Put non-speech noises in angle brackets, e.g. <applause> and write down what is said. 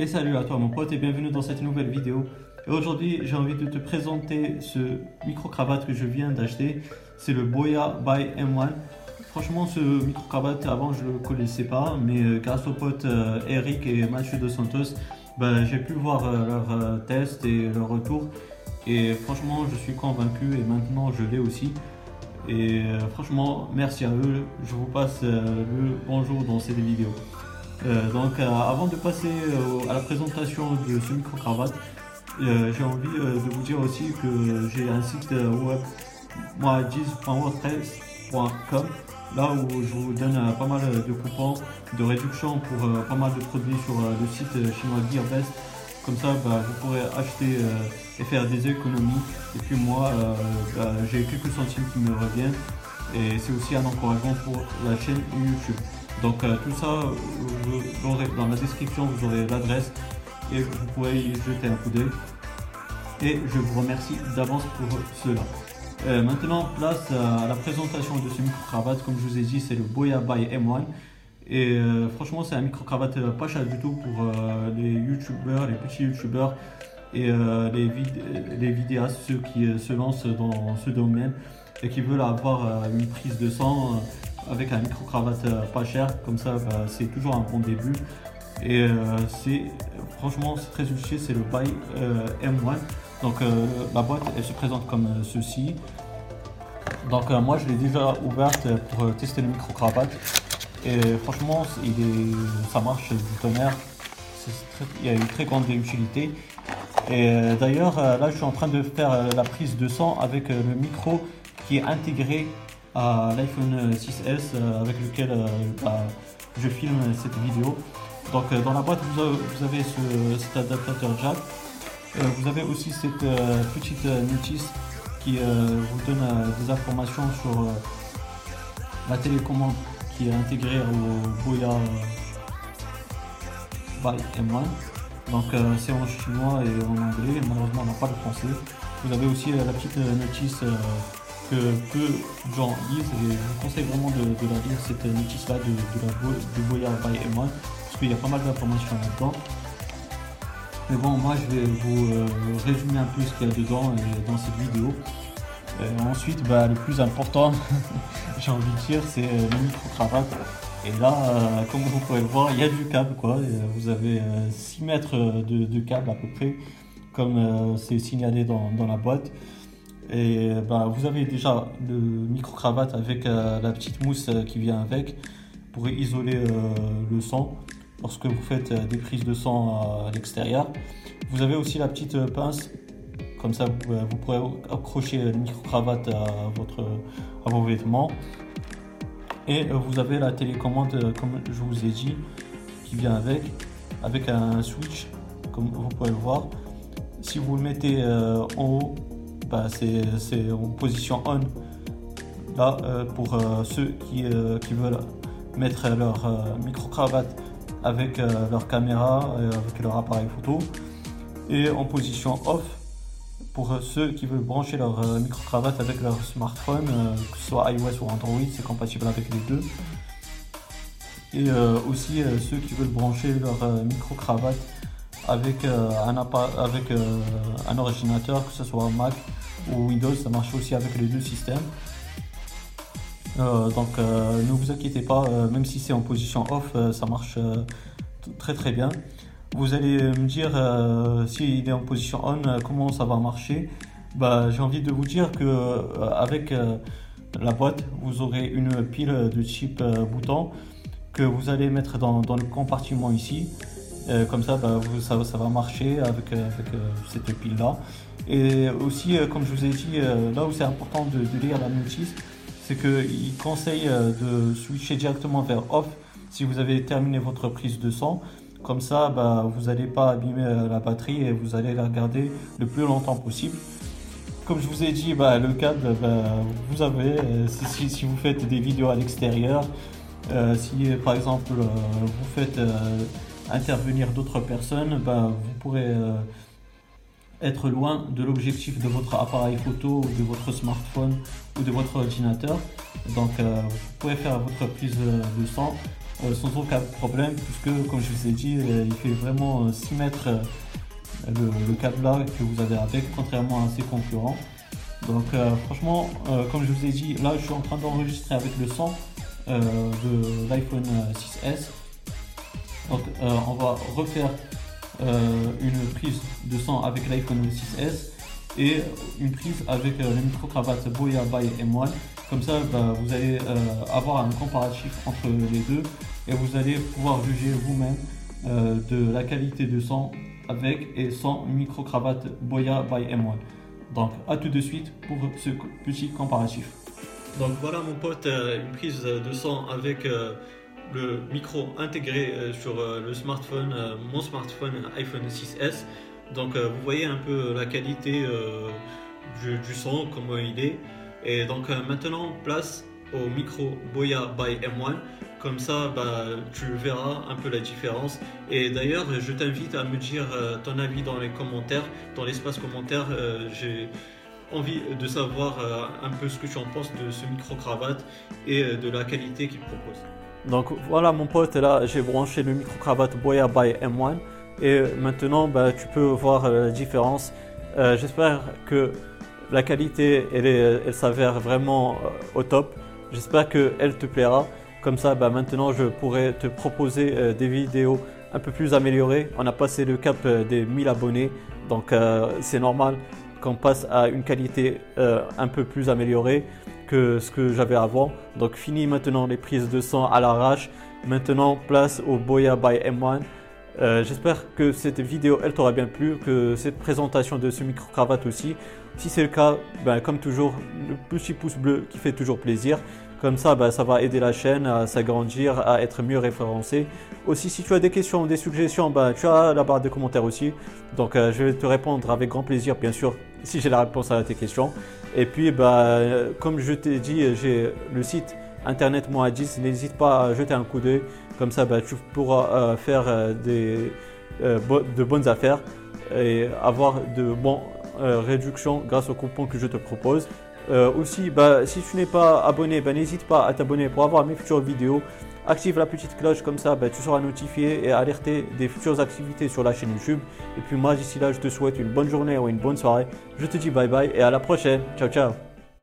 Et salut à toi mon pote et bienvenue dans cette nouvelle vidéo. Aujourd'hui j'ai envie de te présenter ce micro-cravate que je viens d'acheter. C'est le Boya by M1. Franchement ce micro-cravate avant je le connaissais pas mais euh, grâce aux potes euh, Eric et Mathieu de Santos ben, j'ai pu voir euh, leur test et leur retour. Et franchement je suis convaincu et maintenant je l'ai aussi. Et franchement merci à eux. Je vous passe le bonjour dans cette vidéo. Euh, donc euh, avant de passer euh, à la présentation de ce micro-cravate, j'ai envie de vous dire aussi que j'ai un site web moi10.wordpress.com là où je vous donne pas mal de coupons de réduction pour pas mal de produits sur le site chinois GearBest. Comme ça, bah, vous pourrez acheter et faire des économies. Et puis moi, bah, j'ai quelques centimes qui me reviennent. Et c'est aussi un encouragement pour la chaîne YouTube. Donc euh, tout ça, dans la description, vous aurez l'adresse et vous pourrez y jeter un coup d'œil. Et je vous remercie d'avance pour cela. Euh, maintenant, place à la présentation de ce micro-cravate. Comme je vous ai dit, c'est le Boya by M1. Et euh, franchement, c'est un micro-cravate pas cher du tout pour les youtubeurs, les petits youtubeurs et les, les vidéastes, ceux qui se lancent dans ce domaine et qui veulent avoir une prise de sang avec un micro-cravate euh, pas cher, comme ça bah, c'est toujours un bon début. Et euh, c'est franchement c'est très utile, c'est le Buy euh, M1. Donc la boîte elle se présente comme ceci. Donc moi je l'ai déjà ouverte pour tester le micro-cravate. Et franchement ça marche du tonnerre. il y a une très grande utilité. Et d'ailleurs là je suis en train de faire la prise de sang avec le micro qui est intégré à l'iPhone 6S euh, avec lequel euh, bah, je filme cette vidéo. Donc euh, dans la boîte vous avez, cet adaptateur jack. vous avez aussi cette petite notice qui vous donne des informations sur la télécommande qui est intégrée au Boya by M1. Donc c'est en chinois et en anglais, malheureusement on n'a pas le français. Vous avez aussi la petite notice que peu de gens lisent et je vous conseille vraiment de, la lire cette notice-là de, de, la de Boya by M1 parce qu'il y a pas mal d'informations là-dedans. Mais bon, moi je vais vous euh, résumer un peu ce qu'il y a dedans dans cette vidéo. Ensuite, bah, le plus important, <laughs> j'ai envie de dire, c'est euh, le micro-cravate. Et là, euh, comme vous pouvez le voir, il y a du câble quoi. vous avez 6 mètres de, câble à peu près, comme c'est signalé dans, dans la boîte. Et bah, vous avez déjà le micro-cravate avec euh, la petite mousse euh, qui vient avec pour isoler euh, le sang lorsque vous faites des prises de sang à l'extérieur. Vous avez aussi la petite pince, comme ça vous, pourrez accrocher le micro-cravate à, votre, à vos vêtements. Et vous avez la télécommande, comme je vous ai dit, qui vient avec, avec un switch, comme vous pouvez le voir. Si vous le mettez en haut, bah, c'est en position on. Là, euh, pour euh, ceux qui, euh, qui, veulent mettre leur micro-cravate avec leur caméra, avec leur appareil photo. Et en position off, pour ceux qui veulent brancher leur micro-cravate avec leur smartphone, que ce soit iOS ou Android, c'est compatible avec les deux. Et aussi ceux qui veulent brancher leur micro-cravate avec, un, avec un ordinateur, que ce soit Mac ou Windows, ça marche aussi avec les deux systèmes. Euh, donc euh, ne vous inquiétez pas, euh, même si c'est en position off, ça marche très très bien. Vous allez me dire s'il est en position on, comment ça va marcher. Bah, J'ai envie de vous dire que avec la boîte, vous aurez une pile de type bouton que vous allez mettre dans, le compartiment ici. comme ça, bah, ça, va marcher avec cette pile là. Et aussi, euh, comme je vous ai dit, euh, là où c'est important de, lire la notice, c'est qu'il conseille euh, de switcher directement vers off si vous avez terminé votre prise de sang. Comme ça, bah, vous n'allez pas abîmer la batterie et vous allez la regarder le plus longtemps possible. Comme je vous ai dit, bah, le câble, bah, vous avez, si, vous faites des vidéos à l'extérieur, si par exemple vous faites intervenir d'autres personnes, vous pourrez être loin de l'objectif de votre appareil photo, ou de votre smartphone ou de votre ordinateur. Donc euh, vous pouvez faire votre prise de sang euh, sans aucun problème puisque comme je vous ai dit il fait vraiment 6 mètres le, le câble que vous avez avec contrairement à ses concurrents. Donc franchement comme je vous ai dit là je suis en train d'enregistrer avec le son de l'iPhone 6S. Donc on va refaire euh, une prise de son avec l'iPhone 6S et une prise avec euh, la micro-cravate Boya by M1. Comme ça, bah, vous allez euh, avoir un comparatif entre les deux et vous allez pouvoir juger vous-même de la qualité de son avec et sans micro-cravate Boya by M1. Donc à tout de suite pour ce petit comparatif. Donc voilà mon pote, une prise de son avec le micro intégré euh, sur euh, le smartphone, euh, mon smartphone iPhone 6S. Donc vous voyez un peu la qualité du, son, comment il est. Et donc maintenant, place au micro Boya by M1. Comme ça, bah, tu verras un peu la différence. Et d'ailleurs, je t'invite à me dire ton avis dans les commentaires, dans l'espace commentaire. J'ai envie de savoir un peu ce que tu en penses de ce micro-cravate et de la qualité qu'il propose. Donc voilà mon pote, là j'ai branché le micro-cravate Boya by M1 et maintenant bah, tu peux voir euh, la différence. Euh, j'espère que la qualité elle, s'avère vraiment euh, au top. J'espère qu'elle te plaira. Comme ça bah, maintenant je pourrai te proposer des vidéos un peu plus améliorées. On a passé le cap des 1000 abonnés donc c'est normal qu'on passe à une qualité un peu plus améliorée ce que j'avais avant. Donc fini maintenant les prises de sang à l'arrache. Maintenant place au Boya by M1. Euh, j'espère que cette vidéo elle t'aura bien plu, que cette présentation de ce micro cravate aussi. Si c'est le cas, ben, comme toujours, le petit pouce bleu qui fait toujours plaisir. Comme ça, ben, ça va aider la chaîne à s'agrandir, à être mieux référencée. Aussi, si tu as des questions des suggestions, ben, tu as la barre de commentaires aussi. Donc, euh, je vais te répondre avec grand plaisir, bien sûr, si j'ai la réponse à tes questions. Et puis, bah, comme je t'ai dit, j'ai le site internet Moadis. N'hésite pas à jeter un coup d'œil. Comme ça, bah, tu pourras euh, faire euh, euh, de bonnes affaires et avoir de bonnes réductions grâce au coupon que je te propose. Aussi, bah, si tu n'es pas abonné, bah, n'hésite pas à t'abonner pour avoir mes futures vidéos. Active la petite cloche comme ça, tu seras notifié et alerté des futures activités sur la chaîne YouTube. Et puis moi d'ici là, je te souhaite une bonne journée ou une bonne soirée. Je te dis bye bye et à la prochaine. Ciao ciao